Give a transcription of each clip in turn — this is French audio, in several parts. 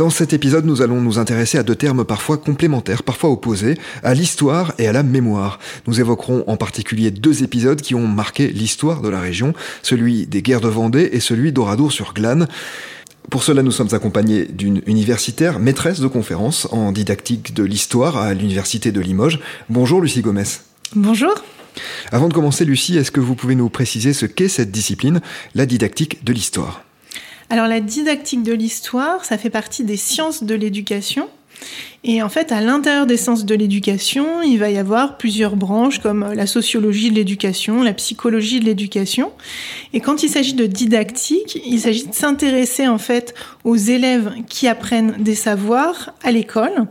Dans cet épisode, nous allons nous intéresser à deux termes parfois complémentaires, parfois opposés, à l'histoire et à la mémoire. Nous évoquerons en particulier deux épisodes qui ont marqué l'histoire de la région, celui des guerres de Vendée et celui d'Oradour-sur-Glane. Pour cela, nous sommes accompagnés d'une universitaire, maîtresse de conférences en didactique de l'histoire à l'Université de Limoges. Bonjour Lucie Gomez. Bonjour. Avant de commencer, Lucie, est-ce que vous pouvez nous préciser ce qu'est cette discipline, la didactique de l'histoire? Alors la didactique de l'histoire, ça fait partie des sciences de l'éducation. Et en fait, à l'intérieur des sciences de l'éducation, il va y avoir plusieurs branches comme la sociologie de l'éducation, la psychologie de l'éducation. Et quand il s'agit de didactique, il s'agit de s'intéresser en fait aux élèves qui apprennent des savoirs à l'école.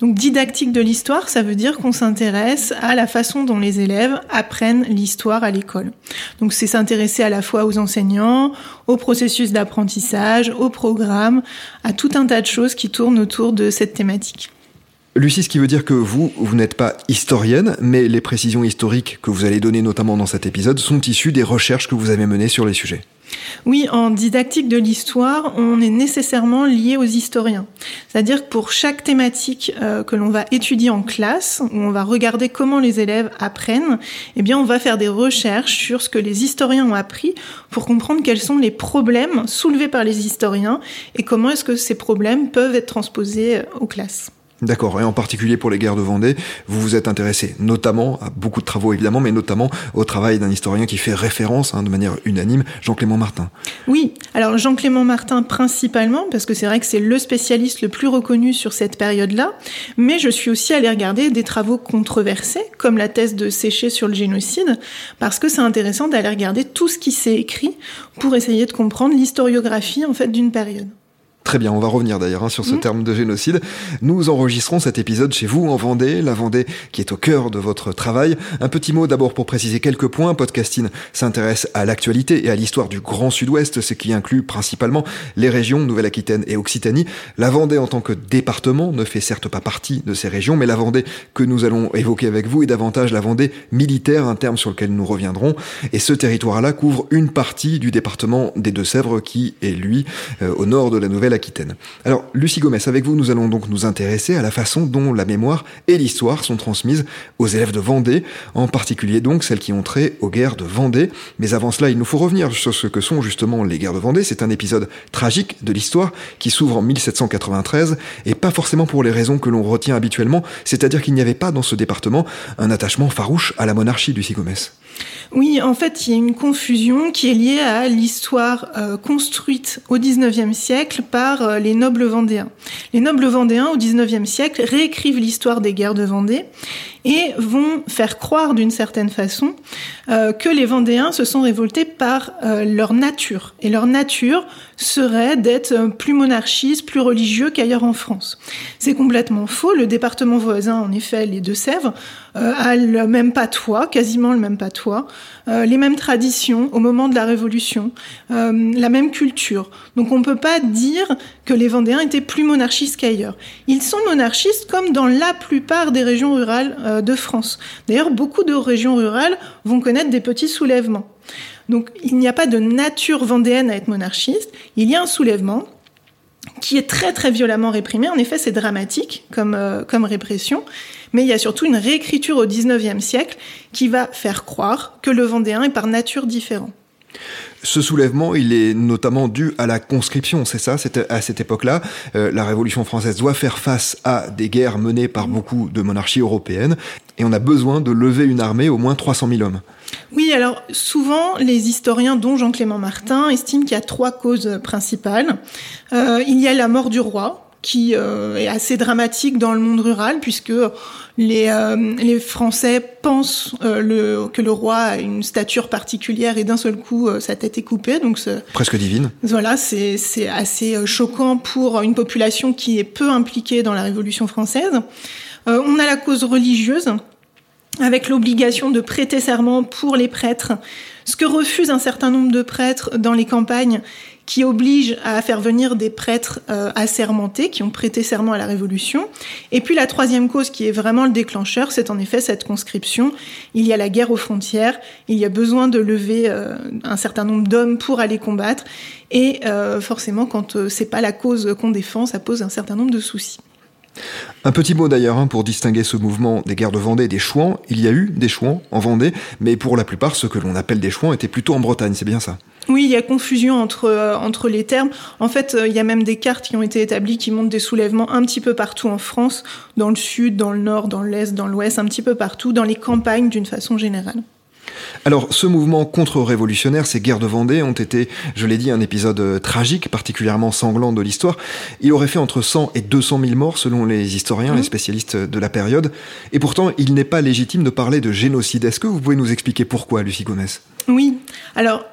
Donc didactique de l'histoire, ça veut dire qu'on s'intéresse à la façon dont les élèves apprennent l'histoire à l'école. Donc c'est s'intéresser à la fois aux enseignants, au processus d'apprentissage, au programme, à tout un tas de choses qui tournent autour de cette thématique. Lucie, ce qui veut dire que vous, vous n'êtes pas historienne, mais les précisions historiques que vous allez donner notamment dans cet épisode sont issues des recherches que vous avez menées sur les sujets. Oui, en didactique de l'histoire, on est nécessairement lié aux historiens. C'est-à-dire que pour chaque thématique euh, que l'on va étudier en classe, où on va regarder comment les élèves apprennent, eh bien, on va faire des recherches sur ce que les historiens ont appris pour comprendre quels sont les problèmes soulevés par les historiens et comment est-ce que ces problèmes peuvent être transposés euh, aux classes. D'accord, et en particulier pour les guerres de Vendée, vous vous êtes intéressé notamment à beaucoup de travaux évidemment, mais notamment au travail d'un historien qui fait référence hein, de manière unanime, Jean-Clément Martin. Oui, alors Jean-Clément Martin principalement, parce que c'est vrai que c'est le spécialiste le plus reconnu sur cette période-là, mais je suis aussi allée regarder des travaux controversés, comme la thèse de Séché sur le génocide, parce que c'est intéressant d'aller regarder tout ce qui s'est écrit pour essayer de comprendre l'historiographie en fait d'une période. Très bien, on va revenir d'ailleurs hein, sur ce mmh. terme de génocide. Nous enregistrons cet épisode chez vous en Vendée, la Vendée qui est au cœur de votre travail. Un petit mot d'abord pour préciser quelques points. Podcasting s'intéresse à l'actualité et à l'histoire du Grand Sud-Ouest, ce qui inclut principalement les régions Nouvelle-Aquitaine et Occitanie. La Vendée en tant que département ne fait certes pas partie de ces régions, mais la Vendée que nous allons évoquer avec vous est davantage la Vendée militaire, un terme sur lequel nous reviendrons. Et ce territoire-là couvre une partie du département des Deux-Sèvres qui est lui euh, au nord de la Nouvelle Alors, Lucie Gomez, avec vous, nous allons donc nous intéresser à la façon dont la mémoire et l'histoire sont transmises aux élèves de Vendée, en particulier donc celles qui ont trait aux guerres de Vendée. Mais avant cela, il nous faut revenir sur ce que sont justement les guerres de Vendée. C'est un épisode tragique de l'histoire qui s'ouvre en 1793, et pas forcément pour les raisons que l'on retient habituellement, c'est-à-dire qu'il n'y avait pas dans ce département un attachement farouche à la monarchie, Lucie Gomez. Oui, en fait, il y a une confusion qui est liée à l'histoire euh, construite au XIXe siècle par euh, les nobles vendéens. Les nobles vendéens, au XIXe siècle, réécrivent l'histoire des guerres de Vendée et vont faire croire d'une certaine façon euh, que les Vendéens se sont révoltés par leur nature. Et leur nature serait d'être plus monarchistes, plus religieux qu'ailleurs en France. C'est complètement faux. Le département voisin, en effet, les Deux-Sèvres, a le même patois, quasiment le même patois. Euh, les mêmes traditions au moment de la Révolution, euh, la même culture. Donc on ne peut pas dire que les Vendéens étaient plus monarchistes qu'ailleurs. Ils sont monarchistes comme dans la plupart des régions rurales euh, de France. D'ailleurs, beaucoup de régions rurales vont connaître des petits soulèvements. Donc il n'y a pas de nature vendéenne à être monarchiste, il y a un soulèvement qui est très très violemment réprimé. En effet, c'est dramatique comme, comme répression mais il y a surtout une réécriture au XIXe siècle qui va faire croire que le Vendéen est par nature différent. Ce soulèvement, il est notamment dû à la conscription, c'est ça C'était à cette époque-là, euh, la Révolution française doit faire face à des guerres menées par beaucoup de monarchies européennes, et on a besoin de lever une armée au moins 300 000 hommes. Oui, alors souvent, les historiens, dont Jean-Clément Martin, estiment qu'il y a trois causes principales. Euh, il y a la mort du roi, qui euh, est assez dramatique dans le monde rural puisque les, euh, les Français pensent euh, le, que le roi a une stature particulière et d'un seul coup sa tête est coupée donc presque divine. Voilà, c'est c'est assez choquant pour une population qui est peu impliquée dans la Révolution française. on a la cause religieuse avec l'obligation de prêter serment pour les prêtres, ce que refusent un certain nombre de prêtres dans les campagnes qui oblige à faire venir des prêtres euh, assermentés qui ont prêté serment à la Révolution. Et puis la troisième cause qui est vraiment le déclencheur, c'est en effet cette conscription. Il y a la guerre aux frontières, il y a besoin de lever euh, un certain nombre d'hommes pour aller combattre. Et euh, forcément, quand c'est pas la cause qu'on défend, ça pose un certain nombre de soucis. Un petit mot d'ailleurs hein, pour distinguer ce mouvement des guerres de Vendée et des Chouans. Il y a eu des Chouans en Vendée, mais pour la plupart, ce que l'on appelle des Chouans étaient plutôt en Bretagne, c'est bien ça? Oui, il y a confusion entre, euh, entre les termes. En fait, euh, il y a même des cartes qui ont été établies qui montrent des soulèvements un petit peu partout en France, dans le sud, dans le nord, dans l'est, dans l'ouest, un petit peu partout, dans les campagnes d'une façon générale. Alors, ce mouvement contre-révolutionnaire, ces guerres de Vendée ont été, je l'ai dit, un épisode euh, tragique, particulièrement sanglant de l'histoire. Il aurait fait entre 100 et 200 000 morts, selon les historiens, les mmh. spécialistes de la période. Et pourtant, il n'est pas légitime de parler de génocide. Est-ce que vous pouvez nous expliquer pourquoi, Lucie Gomez Oui. Alors,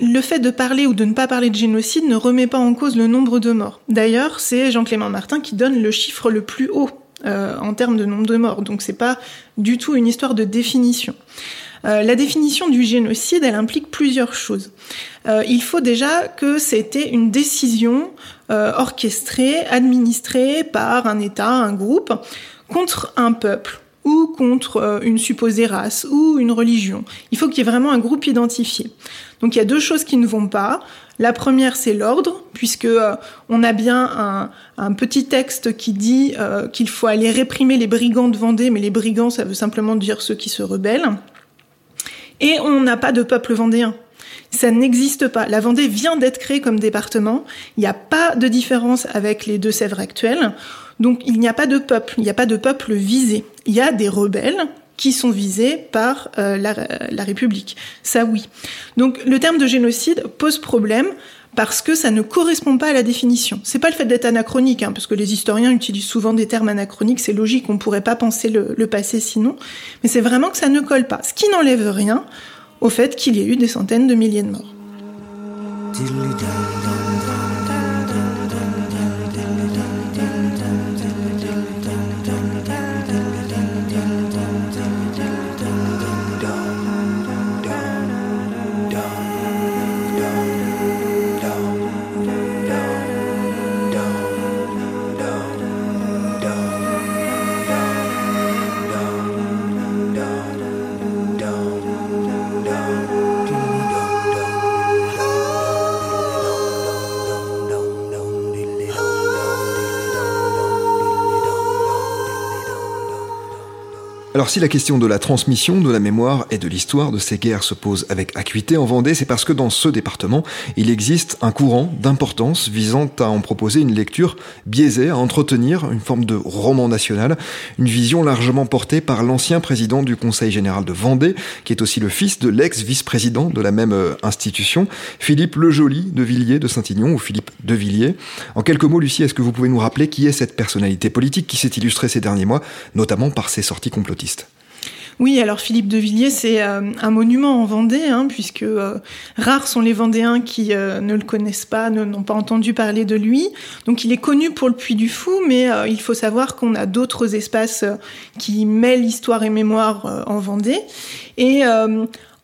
le fait de parler ou de ne pas parler de génocide ne remet pas en cause le nombre de morts. D'ailleurs, c'est Jean-Clément Martin qui donne le chiffre le plus haut euh, en termes de nombre de morts. Donc c'est pas du tout une histoire de définition. Euh, la définition du génocide, elle implique plusieurs choses. Euh, il faut déjà que c'était une décision orchestrée, administrée par un État, un groupe, contre un peuple ou contre une supposée race ou une religion. Il faut qu'il y ait vraiment un groupe identifié. Donc il y a deux choses qui ne vont pas. La première, c'est l'ordre, puisque on a bien un, petit texte qui dit qu'il faut aller réprimer les brigands de Vendée, mais les brigands, ça veut simplement dire ceux qui se rebellent. Et on n'a pas de peuple vendéen. Ça n'existe pas. La Vendée vient d'être créée comme département. Il n'y a pas de différence avec les Deux-Sèvres actuelles. Donc il n'y a pas de peuple. Il n'y a pas de peuple visé. Il y a des rebelles qui sont visés par euh, la, République. Ça oui. Donc le terme de génocide pose problème parce que ça ne correspond pas à la définition. C'est pas le fait d'être anachronique, hein, parce que les historiens utilisent souvent des termes anachroniques, c'est logique, on pourrait pas penser le passé sinon, mais c'est vraiment que ça ne colle pas, ce qui n'enlève rien au fait qu'il y ait eu des centaines de milliers de morts. Alors si la question de la transmission de la mémoire et de l'histoire de ces guerres se pose avec acuité en Vendée, c'est parce que dans ce département, il existe un courant d'importance visant à en proposer une lecture biaisée, à entretenir une forme de roman national, une vision largement portée par l'ancien président du Conseil général de Vendée, qui est aussi le fils de l'ex-vice-président de la même euh, institution, Philippe Le Joli de Villiers de Saint-Ignon, ou Philippe de Villiers. En quelques mots, Lucie, est-ce que vous pouvez nous rappeler qui est cette personnalité politique qui s'est illustrée ces derniers mois, notamment par ses sorties complotistes oui, alors Philippe de Villiers, c'est euh, un monument en Vendée, hein, puisque euh, rares sont les Vendéens qui euh, ne le connaissent pas, n'ont pas entendu parler de lui. Donc il est connu pour le Puy du Fou, mais il faut savoir qu'on a d'autres espaces qui mêlent histoire et mémoire en Vendée. Et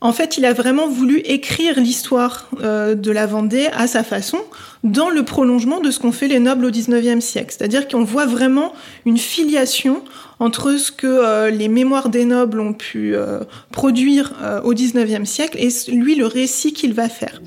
en fait, il a vraiment voulu écrire l'histoire euh, de la Vendée à sa façon, dans le prolongement de ce qu'ont fait les nobles au XIXe siècle. C'est-à-dire qu'on voit vraiment une filiation entre ce que euh, les mémoires des nobles ont pu euh, produire au XIXe siècle et lui, le récit qu'il va faire.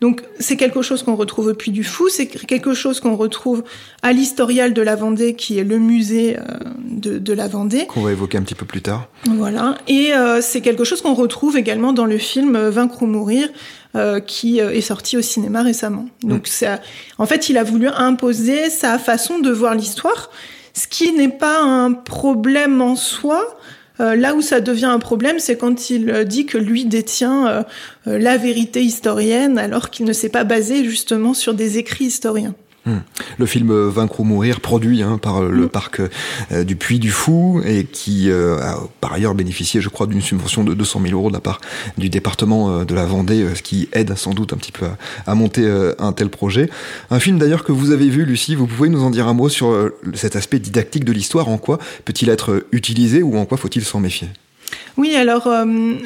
Donc c'est quelque chose qu'on retrouve au Puy du Fou, c'est quelque chose qu'on retrouve à l'Historial de la Vendée, qui est le musée euh, de, de, la Vendée. Qu'on va évoquer un petit peu plus tard. Voilà, et euh, c'est quelque chose qu'on retrouve également dans le film Vaincre ou mourir, euh, qui est sorti au cinéma récemment. Donc mm. ça, en fait, il a voulu imposer sa façon de voir l'histoire, ce qui n'est pas un problème en soi, euh, là où ça devient un problème, c'est quand il euh, dit que lui détient euh, la vérité historienne alors qu'il ne s'est pas basé justement sur des écrits historiens. Hmm. Le film Vaincre ou mourir, produit hein, par le hmm. parc euh, du Puy du Fou et qui euh, a par ailleurs bénéficié, je crois, d'une subvention de 200 000 euros de la part du département euh, de la Vendée, ce qui aide sans doute un petit peu à, monter un tel projet. Un film d'ailleurs que vous avez vu, Lucie, vous pouvez nous en dire un mot sur cet aspect didactique de l'histoire. En quoi peut-il être utilisé ou en quoi faut-il s'en méfier? Oui, alors euh,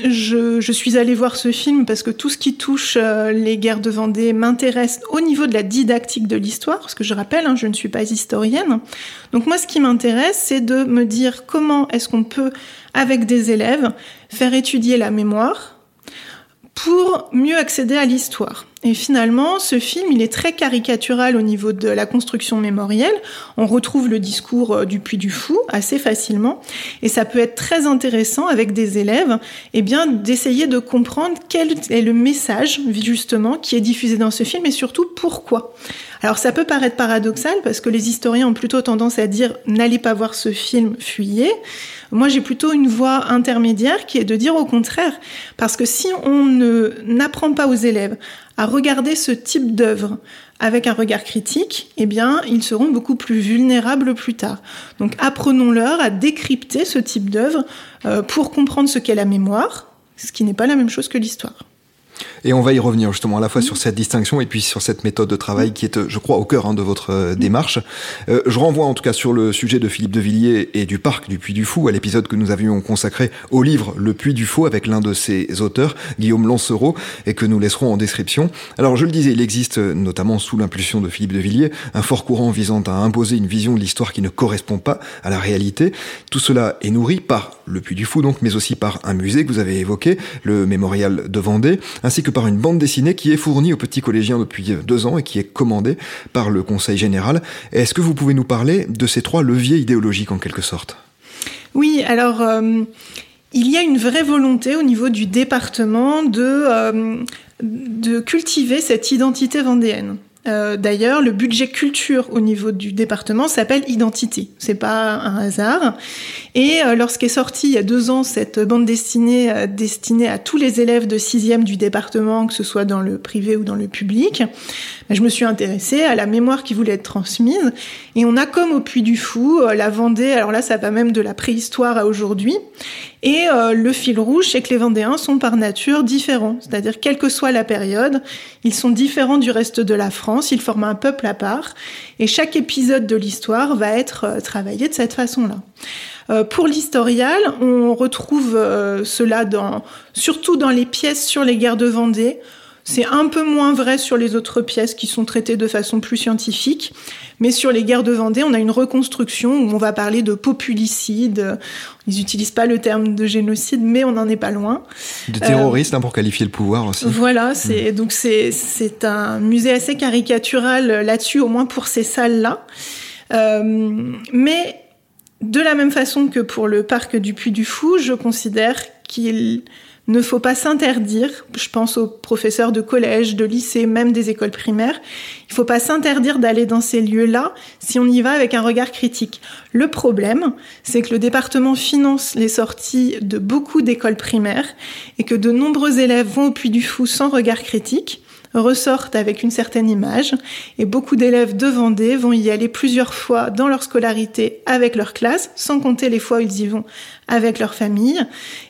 je, suis allée voir ce film parce que tout ce qui touche euh, les guerres de Vendée m'intéresse au niveau de la didactique de l'histoire, parce que je rappelle, hein, je ne suis pas historienne. Donc moi, ce qui m'intéresse, c'est de me dire comment est-ce qu'on peut, avec des élèves, faire étudier la mémoire, pour mieux accéder à l'histoire. Et finalement, ce film, il est très caricatural au niveau de la construction mémorielle. On retrouve le discours euh, du Puy du Fou assez facilement. Et ça peut être très intéressant avec des élèves, eh bien, d'essayer de comprendre quel est le message, justement, qui est diffusé dans ce film et surtout pourquoi. Alors ça peut paraître paradoxal parce que les historiens ont plutôt tendance à dire n'allez pas voir ce film, fuyez. Moi j'ai plutôt une voie intermédiaire qui est de dire au contraire, parce que si on n'apprend pas aux élèves à regarder ce type d'œuvre avec un regard critique, eh bien, ils seront beaucoup plus vulnérables plus tard. Donc, apprenons-leur à décrypter ce type d'œuvre euh, pour comprendre ce qu'est la mémoire, ce qui n'est pas la même chose que l'histoire. Et on va y revenir justement à la fois sur cette distinction et puis sur cette méthode de travail qui est, je crois, au cœur hein, de votre euh, démarche. Euh, je renvoie en tout cas sur le sujet de Philippe de Villiers et du parc du Puy du Fou à l'épisode que nous avions consacré au livre Le Puy du Fou avec l'un de ses auteurs, Guillaume Lancereau, et que nous laisserons en description. Alors je le disais, il existe, notamment sous l'impulsion de Philippe de Villiers, un fort courant visant à imposer une vision de l'histoire qui ne correspond pas à la réalité. Tout cela est nourri par le Puy du Fou donc, mais aussi par un musée que vous avez évoqué, le Mémorial de Vendée, ainsi que par une bande dessinée qui est fournie aux petits collégiens depuis deux ans et qui est commandée par le Conseil général. Est-ce que vous pouvez nous parler de ces trois leviers idéologiques en quelque sorte? Oui, alors euh, il y a une vraie volonté au niveau du département de, euh, de cultiver cette identité vendéenne. Euh, d'ailleurs, le budget culture au niveau du département s'appelle Identité. C'est pas un hasard. Et euh, lorsqu'est sortie il y a deux ans cette bande dessinée euh, destinée à tous les élèves de sixième du département, que ce soit dans le privé ou dans le public, ben, je me suis intéressée à la mémoire qui voulait être transmise. Et on a comme au Puy du Fou, la Vendée. Alors là, ça va même de la préhistoire à aujourd'hui. Et euh, le fil rouge, c'est que les Vendéens sont par nature différents. C'est-à-dire, quelle que soit la période, ils sont différents du reste de la France, ils forment un peuple à part. Et chaque épisode de l'histoire va être euh, travaillé de cette façon-là. Euh, pour l'historial, on retrouve cela surtout dans les pièces sur les guerres de Vendée, c'est un peu moins vrai sur les autres pièces qui sont traitées de façon plus scientifique. Mais sur les guerres de Vendée, on a une reconstruction où on va parler de populicide. Ils n'utilisent pas le terme de génocide, mais on n'en est pas loin. De terroriste, hein, pour qualifier le pouvoir aussi. Voilà, c'est hmm. donc c'est c'est un musée assez caricatural là-dessus, au moins pour ces salles-là. Euh, mais de la même façon que pour le parc du Puy du Fou, je considère qu'il ne faut pas s'interdire, je pense aux professeurs de collège, de lycée, même des écoles primaires, il ne faut pas s'interdire d'aller dans ces lieux-là si on y va avec un regard critique. Le problème, c'est que le département finance les sorties de beaucoup d'écoles primaires et que de nombreux élèves vont au Puy du Fou sans regard critique ressortent avec une certaine image et beaucoup d'élèves de Vendée vont y aller plusieurs fois dans leur scolarité avec leur classe, sans compter les fois où ils y vont avec leur famille.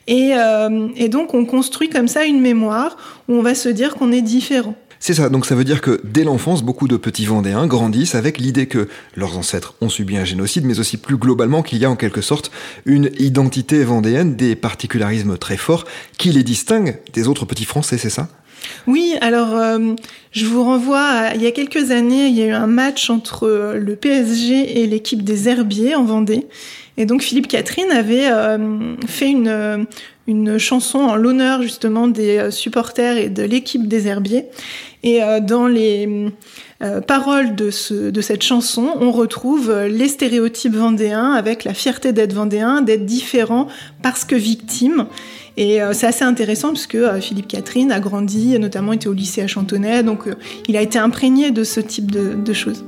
Et, euh, et donc on construit comme ça une mémoire où on va se dire qu'on est différent. C'est ça, donc ça veut dire que dès l'enfance, beaucoup de petits Vendéens grandissent avec l'idée que leurs ancêtres ont subi un génocide, mais aussi plus globalement qu'il y a en quelque sorte une identité vendéenne, des particularismes très forts qui les distinguent des autres petits Français, c'est ça? Oui, alors euh, je vous renvoie à, il y a quelques années, il y a eu un match entre euh, le PSG et l'équipe des Herbiers en Vendée. Et donc Philippe Catherine avait euh, fait une, une chanson en l'honneur justement des supporters et de l'équipe des Herbiers. Et dans les paroles de, de cette chanson, on retrouve les stéréotypes vendéens avec la fierté d'être vendéen, d'être différent parce que victime. Et c'est assez intéressant puisque Philippe Catherine a grandi, notamment était au lycée à Chantonnay, donc il a été imprégné de ce type de, choses.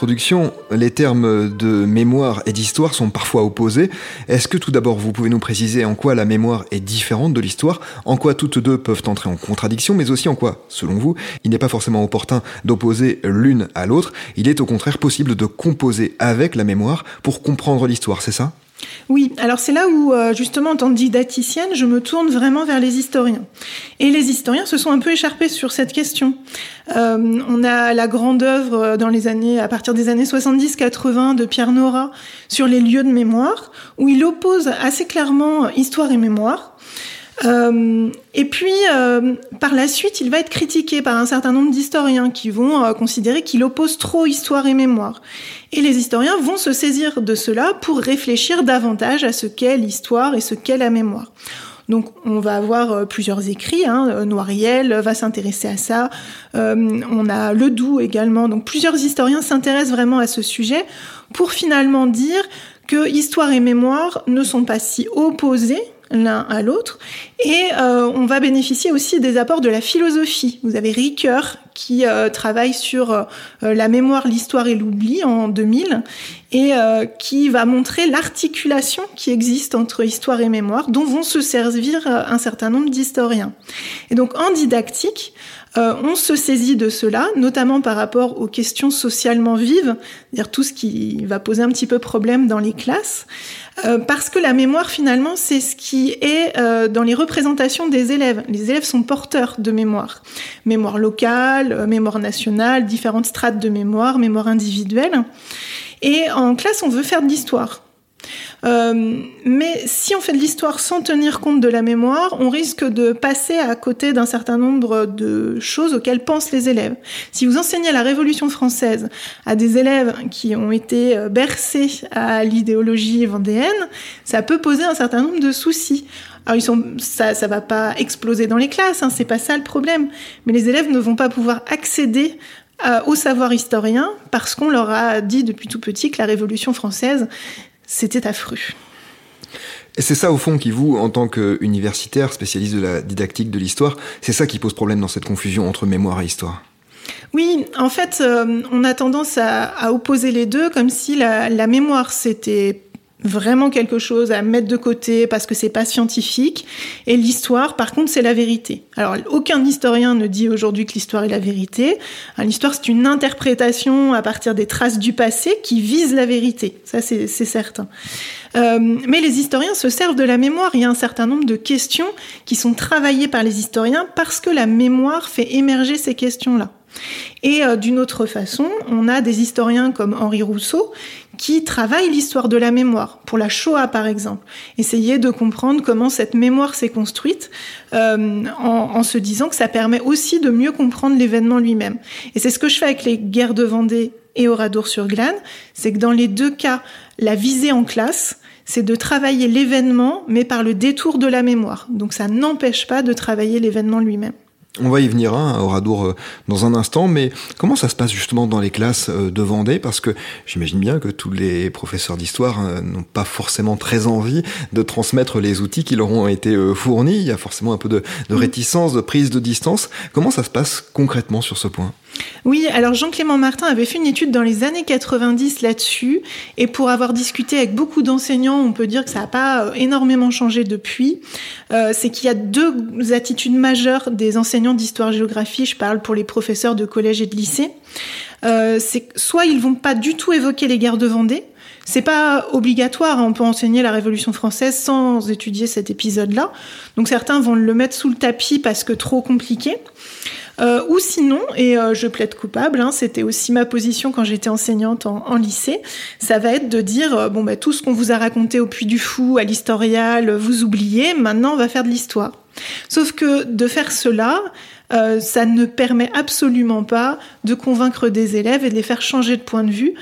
Introduction, les termes de mémoire et d'histoire sont parfois opposés. Est-ce que tout d'abord vous pouvez nous préciser en quoi la mémoire est différente de l'histoire, en quoi toutes deux peuvent entrer en contradiction, mais aussi en quoi, selon vous, il n'est pas forcément opportun d'opposer l'une à l'autre, il est au contraire possible de composer avec la mémoire pour comprendre l'histoire, c'est ça? Oui, alors c'est là où, euh, justement, en tant que didacticienne, je me tourne vraiment vers les historiens. Et les historiens se sont un peu écharpés sur cette question. Euh, on a la grande œuvre dans les années, à partir des années 70-80 de Pierre Nora sur les lieux de mémoire, où il oppose assez clairement histoire et mémoire. Euh, et puis, euh, par la suite, il va être critiqué par un certain nombre d'historiens qui vont euh, considérer qu'il oppose trop histoire et mémoire. Et les historiens vont se saisir de cela pour réfléchir davantage à ce qu'est l'histoire et ce qu'est la mémoire. Donc, on va avoir plusieurs écrits. Hein. Noiriel va s'intéresser à ça. On a Ledoux également. Donc, plusieurs historiens s'intéressent vraiment à ce sujet pour finalement dire que histoire et mémoire ne sont pas si opposés l'un à l'autre. Et euh, on va bénéficier aussi des apports de la philosophie. Vous avez Ricoeur qui euh, travaille sur euh, la mémoire, l'histoire et l'oubli en 2000 et euh, qui va montrer l'articulation qui existe entre histoire et mémoire dont vont se servir euh, un certain nombre d'historiens. Et donc en didactique, euh, on se saisit de cela, notamment par rapport aux questions socialement vives, c'est-à-dire tout ce qui va poser un petit peu problème dans les classes, euh, parce que la mémoire finalement c'est ce qui est euh, dans les représentations des élèves. Les élèves sont porteurs de mémoire, mémoire locale, euh, mémoire nationale, différentes strates de mémoire, mémoire individuelle. Et en classe, on veut faire de l'histoire. Euh, mais si on fait de l'histoire sans tenir compte de la mémoire, on risque de passer à côté d'un certain nombre de choses auxquelles pensent les élèves. Si vous enseignez la Révolution française à des élèves qui ont été euh, bercés à l'idéologie vendéenne, ça peut poser un certain nombre de soucis. Alors ils sont, ça, ça va pas exploser dans les classes, hein, c'est pas ça le problème. Mais les élèves ne vont pas pouvoir accéder euh, au savoir historien parce qu'on leur a dit depuis tout petit que la Révolution française c'était affreux. Et c'est ça au fond qui vous, en tant qu'universitaire, spécialiste de la didactique de l'histoire, c'est ça qui pose problème dans cette confusion entre mémoire et histoire. Oui, en fait, euh, on a tendance à, à, opposer les deux comme si la, la mémoire c'était vraiment quelque chose à mettre de côté parce que c'est pas scientifique et l'histoire par contre c'est la vérité. Alors aucun historien ne dit aujourd'hui que l'histoire est la vérité. L'histoire c'est une interprétation à partir des traces du passé qui vise la vérité. Ça c'est certain. Euh, mais les historiens se servent de la mémoire. Il y a un certain nombre de questions qui sont travaillées par les historiens parce que la mémoire fait émerger ces questions-là. Et euh, d'une autre façon, on a des historiens comme Henri Rousseau qui travaillent l'histoire de la mémoire, pour la Shoah par exemple. Essayer de comprendre comment cette mémoire s'est construite euh, en, en, se disant que ça permet aussi de mieux comprendre l'événement lui-même. Et c'est ce que je fais avec les guerres de Vendée et Oradour-sur-Glane, c'est que dans les deux cas, la visée en classe, c'est de travailler l'événement, mais par le détour de la mémoire. Donc ça n'empêche pas de travailler l'événement lui-même. On va y venir hein, au Radour dans un instant, mais comment ça se passe justement dans les classes de Vendée? Parce que j'imagine bien que tous les professeurs d'histoire n'ont pas forcément très envie de transmettre les outils qui leur ont été fournis. Il y a forcément un peu de, de réticence, de prise de distance. Comment ça se passe concrètement sur ce point? Oui, alors Jean-Clément Martin avait fait une étude dans les années 90 là-dessus, et pour avoir discuté avec beaucoup d'enseignants, on peut dire que ça n'a pas énormément changé depuis. Euh, c'est qu'il y a deux attitudes majeures des enseignants d'histoire-géographie, je parle pour les professeurs de collège et de lycée. c'est soit ils vont pas du tout évoquer les guerres de Vendée, c'est pas obligatoire, hein. on peut enseigner la Révolution française sans étudier cet épisode-là. Donc certains vont le mettre sous le tapis parce que trop compliqué. Euh, ou sinon, et euh, je plaide coupable, hein, c'était aussi ma position quand j'étais enseignante en, lycée, ça va être de dire euh, bon bah tout ce qu'on vous a raconté au Puy du Fou, à l'historial, vous oubliez, maintenant on va faire de l'histoire. Sauf que de faire cela, ça ne permet absolument pas de convaincre des élèves et de les faire changer de point de vue.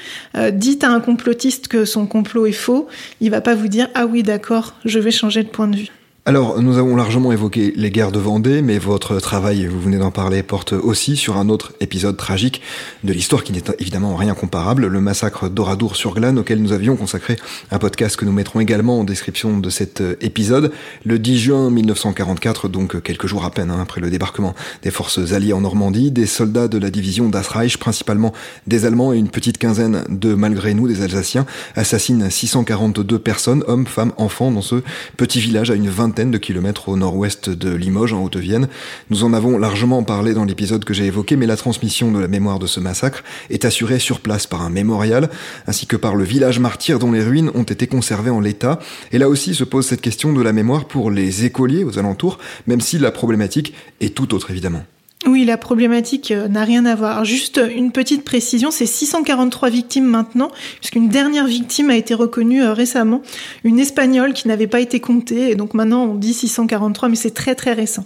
dites à un complotiste que son complot est faux, il va pas vous dire ah oui d'accord, je vais changer de point de vue. Alors, nous avons largement évoqué les guerres de Vendée, mais votre travail, vous venez d'en parler, porte aussi sur un autre épisode tragique de l'histoire qui n'est évidemment rien comparable, le massacre d'Oradour sur Glane, auquel nous avions consacré un podcast que nous mettrons également en description de cet euh, épisode. Le 10 juin 1944, donc quelques jours à peine hein, après le débarquement des forces alliées en Normandie, des soldats de la division Das Reich, principalement des Allemands et une petite quinzaine de, malgré nous, des Alsaciens, assassinent 642 personnes, hommes, femmes, enfants, dans ce petit village à une vingtaine de kilomètres au nord-ouest de Limoges, en Haute-Vienne. Nous en avons largement parlé dans l'épisode que j'ai évoqué, mais la transmission de la mémoire de ce massacre est assurée sur place par un mémorial, ainsi que par le village martyr dont les ruines ont été conservées en l'état. Et là aussi se pose cette question de la mémoire pour les écoliers aux alentours, même si la problématique est tout autre évidemment. Oui, la problématique euh, n'a rien à voir. Juste une petite précision, c'est 643 victimes maintenant, puisqu'une dernière victime a été reconnue euh, récemment, une espagnole qui n'avait pas été comptée, et donc maintenant on dit 643, mais c'est très très récent.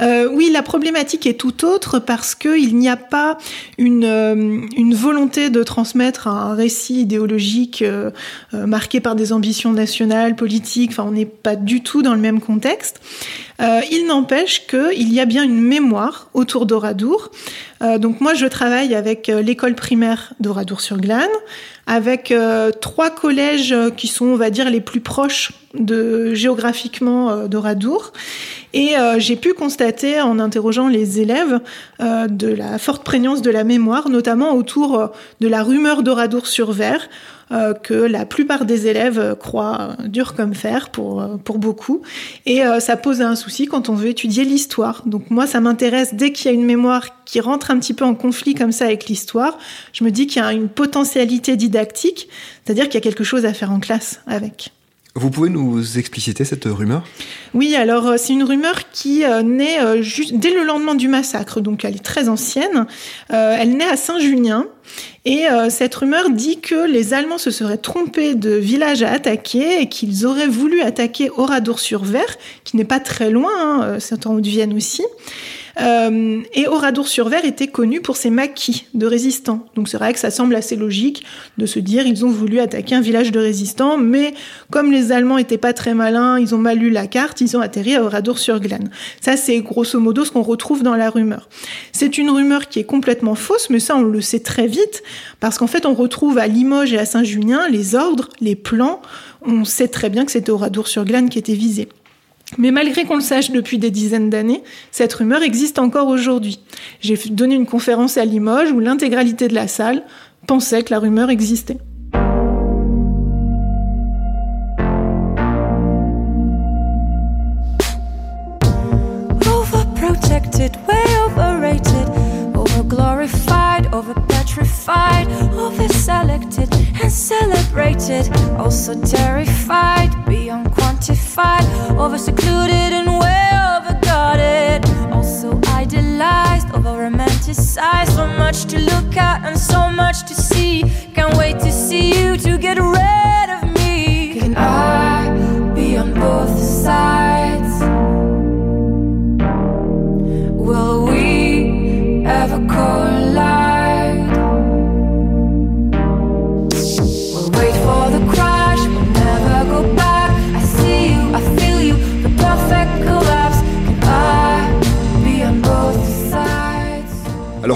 Euh, oui, la problématique est tout autre parce qu'il n'y a pas une, une volonté de transmettre un récit idéologique marqué par des ambitions nationales, politiques, enfin on n'est pas du tout dans le même contexte. Euh, il n'empêche qu'il y a bien une mémoire autour d'Oradour. Euh, donc moi, je travaille avec euh, l'école primaire d'Oradour-sur-Glane, avec trois collèges qui sont, on va dire, les plus proches de géographiquement d'Oradour. Et j'ai pu constater, en interrogeant les élèves, de la forte prégnance de la mémoire, notamment autour de la rumeur d'Oradour-sur-Vert, euh, que la plupart des élèves croient dur comme fer pour, euh, pour beaucoup. Et euh, ça pose un souci quand on veut étudier l'histoire. Donc moi, ça m'intéresse dès qu'il y a une mémoire qui rentre un petit peu en conflit comme ça avec l'histoire. Je me dis qu'il y a une potentialité didactique, c'est-à-dire qu'il y a quelque chose à faire en classe avec. Vous pouvez nous expliciter cette rumeur? Oui, alors euh, c'est une rumeur qui euh, naît euh, dès le lendemain du massacre, donc elle est très ancienne. elle naît à Saint-Junien et cette rumeur dit que les Allemands se seraient trompés de village à attaquer et qu'ils auraient voulu attaquer Oradour-sur-Ver, qui n'est pas très loin, hein, c'est en Haute-Vienne aussi. Euh, et Oradour-sur-Ver était connu pour ses maquis de résistants. Donc c'est vrai que ça semble assez logique de se dire ils ont voulu attaquer un village de résistants, mais comme les Allemands étaient pas très malins, ils ont mal lu la carte, ils ont atterri à Oradour-sur-Glane. Ça c'est grosso modo ce qu'on retrouve dans la rumeur. C'est une rumeur qui est complètement fausse, mais ça on le sait très vite, parce qu'en fait on retrouve à Limoges et à Saint-Junien les ordres, les plans, on sait très bien que c'était Oradour-sur-Glane qui était visé. Mais malgré qu'on le sache depuis des dizaines d'années, cette rumeur existe encore aujourd'hui. J'ai donné une conférence à Limoges où l'intégralité de la salle pensait que la rumeur existait. Overselected and celebrated, also terrified, beyond quantified, over secluded and way overguarded. Also idealized, over romanticized. So much to look at and so much to see. Can't wait to see you to get rid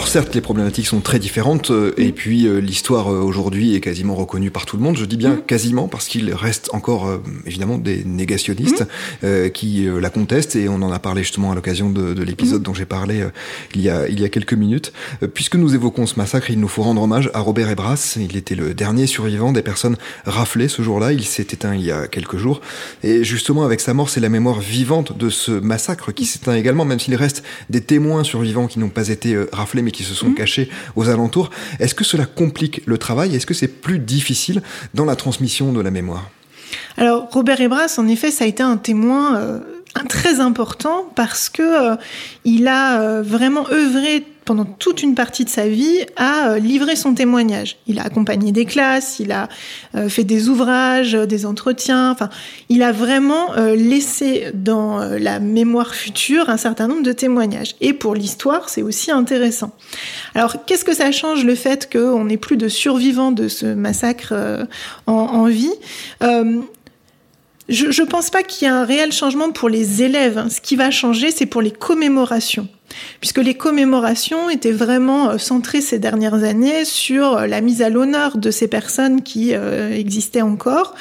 Alors certes, les problématiques sont très différentes, euh, et puis euh, l'histoire euh, aujourd'hui est quasiment reconnue par tout le monde. Je dis bien mm. quasiment parce qu'il reste encore évidemment des négationnistes mm. qui la contestent, et on en a parlé justement à l'occasion de, l'épisode mm. dont j'ai parlé il, y a, il y a quelques minutes. puisque nous évoquons ce massacre, il nous faut rendre hommage à Robert Ebras. Il était le dernier survivant des personnes raflées ce jour-là. Il s'est éteint il y a quelques jours, et justement avec sa mort, c'est la mémoire vivante de ce massacre qui s'éteint également, même s'il reste des témoins survivants qui n'ont pas été raflés mais qui se sont mmh. cachés aux alentours. Est-ce que cela complique le travail? Est-ce que c'est plus difficile dans la transmission de la mémoire? Alors Robert Ebras, en effet, ça a été un témoin euh, très important parce que euh, il a euh, vraiment œuvré pendant toute une partie de sa vie à livrer son témoignage. Il a accompagné des classes, il a fait des ouvrages, des entretiens. Enfin, il a vraiment laissé dans la mémoire future un certain nombre de témoignages. Et pour l'histoire, c'est aussi intéressant. Alors, qu'est-ce que ça change le fait qu'on n'ait plus de survivants de ce massacre en, en, vie? Je ne pense pas qu'il y ait un réel changement pour les élèves. Ce qui va changer, c'est pour les commémorations. Puisque les commémorations étaient vraiment euh, centrées ces dernières années sur euh, la mise à l'honneur de ces personnes qui euh, existaient encore.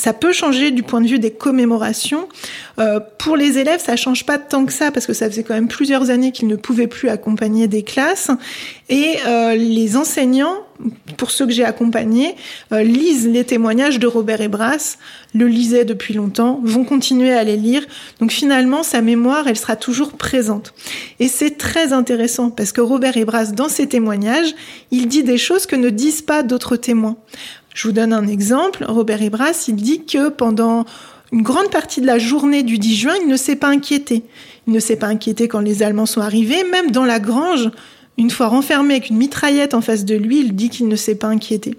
Ça peut changer du point de vue des commémorations. Euh, pour les élèves, ça change pas tant que ça parce que ça faisait quand même plusieurs années qu'ils ne pouvaient plus accompagner des classes. Et euh, les enseignants, pour ceux que j'ai accompagnés, euh, lisent les témoignages de Robert Ebras, le lisaient depuis longtemps, vont continuer à les lire. Donc finalement, sa mémoire, elle sera toujours présente. Et c'est très intéressant parce que Robert Ebras, dans ses témoignages, il dit des choses que ne disent pas d'autres témoins. Je vous donne un exemple. Robert Ebras, il dit que pendant une grande partie de la journée du 10 juin, il ne s'est pas inquiété. Il ne s'est pas inquiété quand les Allemands sont arrivés, même dans la grange. Une fois renfermé avec une mitraillette en face de lui, il dit qu'il ne s'est pas inquiété.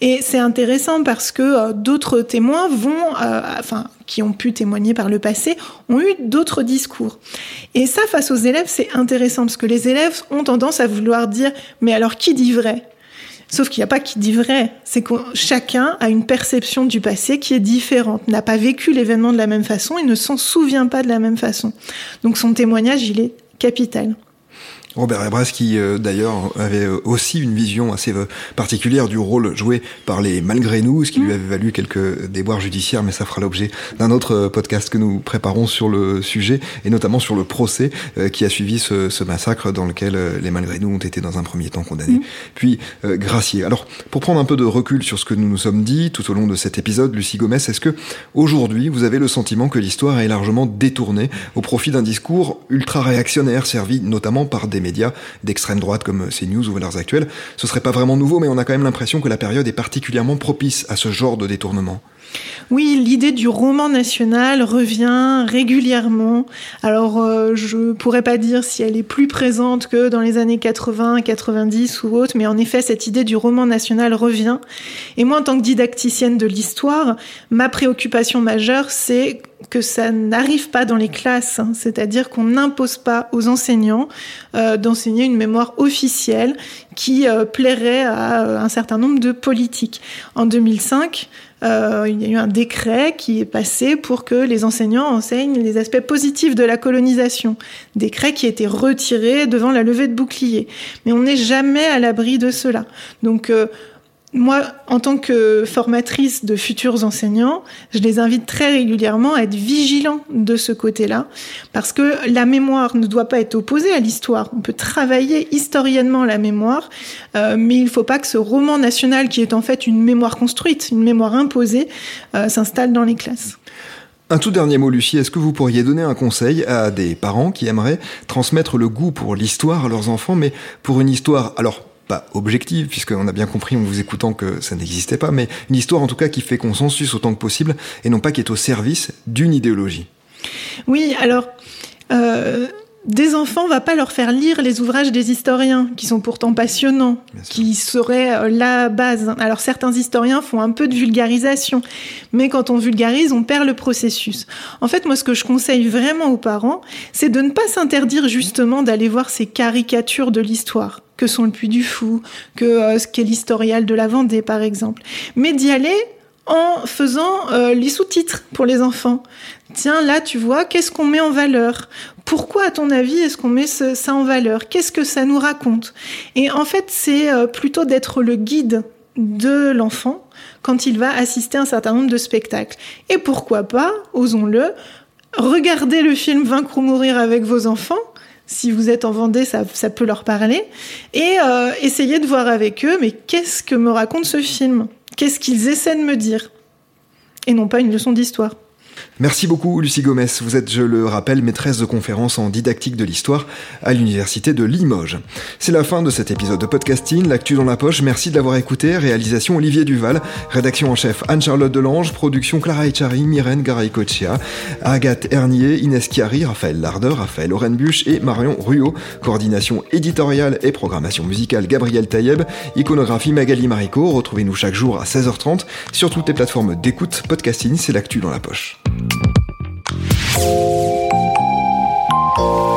Et c'est intéressant parce que euh, d'autres témoins vont, euh, enfin, qui ont pu témoigner par le passé, ont eu d'autres discours. Et ça, face aux élèves, c'est intéressant parce que les élèves ont tendance à vouloir dire, mais alors qui dit vrai? Sauf qu'il n'y a pas qui dit vrai. C'est que chacun a une perception du passé qui est différente, n'a pas vécu l'événement de la même façon et ne s'en souvient pas de la même façon. Donc son témoignage, il est capital. Robert Ebras qui euh, d'ailleurs avait euh, aussi une vision assez euh, particulière du rôle joué par les malgré nous, ce qui lui mm. avait valu quelques déboires judiciaires, mais ça fera l'objet d'un autre podcast que nous préparons sur le sujet et notamment sur le procès qui a suivi ce, ce, massacre dans lequel les malgré nous ont été dans un premier temps condamnés, mm. puis graciés. Alors pour prendre un peu de recul sur ce que nous nous sommes dit tout au long de cet épisode, Lucie Gomez, est-ce que aujourd'hui vous avez le sentiment que l'histoire est largement détournée au profit d'un discours ultra réactionnaire servi notamment par des médias d'extrême droite comme CNews ou Valeurs Actuelles. Ce serait pas vraiment nouveau, mais on a quand même l'impression que la période est particulièrement propice à ce genre de détournement. Oui, l'idée du roman national revient régulièrement. Alors, euh, je pourrais pas dire si elle est plus présente que dans les années 80, 90 ou autres, mais en effet, cette idée du roman national revient. Et moi, en tant que didacticienne de l'histoire, ma préoccupation majeure, c'est que ça n'arrive pas dans les classes, hein. c'est-à-dire qu'on n'impose pas aux enseignants euh, d'enseigner une mémoire officielle qui euh, plairait à un certain nombre de politiques. En 2005, euh, il y a eu un décret qui est passé pour que les enseignants enseignent les aspects positifs de la colonisation. Décret qui a été retiré devant la levée de bouclier. Mais on n'est jamais à l'abri de cela. Donc, euh, moi, en tant que formatrice de futurs enseignants, je les invite très régulièrement à être vigilants de ce côté-là, parce que la mémoire ne doit pas être opposée à l'histoire. On peut travailler historiennement la mémoire, euh, mais il ne faut pas que ce roman national, qui est en fait une mémoire construite, une mémoire imposée, euh, s'installe dans les classes. Un tout dernier mot, Lucie, est-ce que vous pourriez donner un conseil à des parents qui aimeraient transmettre le goût pour l'histoire à leurs enfants, mais pour une histoire, alors pas objective, puisqu'on a bien compris en vous écoutant que ça n'existait pas, mais une histoire en tout cas qui fait consensus autant que possible, et non pas qui est au service d'une idéologie. Oui, alors... Euh, des enfants, on va pas leur faire lire les ouvrages des historiens, qui sont pourtant passionnants, qui seraient euh, la base. Alors certains historiens font un peu de vulgarisation, mais quand on vulgarise, on perd le processus. En fait, moi, ce que je conseille vraiment aux parents, c'est de ne pas s'interdire justement d'aller voir ces caricatures de l'histoire que sont le Puy du Fou, que euh, ce qu'est l'historial de la Vendée, par exemple, mais d'y aller en faisant euh, les sous-titres pour les enfants. Tiens, là, tu vois, qu'est-ce qu'on met en valeur? Pourquoi, à ton avis, est-ce qu'on met ça en valeur? Qu'est-ce que ça nous raconte? Et en fait, c'est euh, plutôt d'être le guide de l'enfant quand il va assister à un certain nombre de spectacles. Et pourquoi pas, osons-le, regardez le film Vaincre ou mourir avec vos enfants. Si vous êtes en Vendée, ça, peut leur parler. Et euh, essayez de voir avec eux, mais qu'est-ce que me raconte ce film? Qu'est-ce qu'ils essaient de me dire Et non pas une leçon d'histoire. Merci beaucoup Lucie Gomez, vous êtes, je le rappelle, maîtresse de conférences en didactique de l'histoire à l'université de Limoges. C'est la fin de cet épisode de podcasting, l'actu dans la poche, merci de l'avoir écouté, réalisation Olivier Duval, rédaction en chef Anne-Charlotte Delange, production Clara Echari, Myrène Garay-Cochea, Agathe Hernier, Inès Chiari, Raphaël Lardeur, Raphaël Orenbuch et Marion Ruot, coordination éditoriale et programmation musicale Gabriel Taïeb, iconographie Magali Marico, retrouvez-nous chaque jour à 16h30 sur toutes les plateformes d'écoute, podcasting, c'est l'actu dans la poche. Thank you.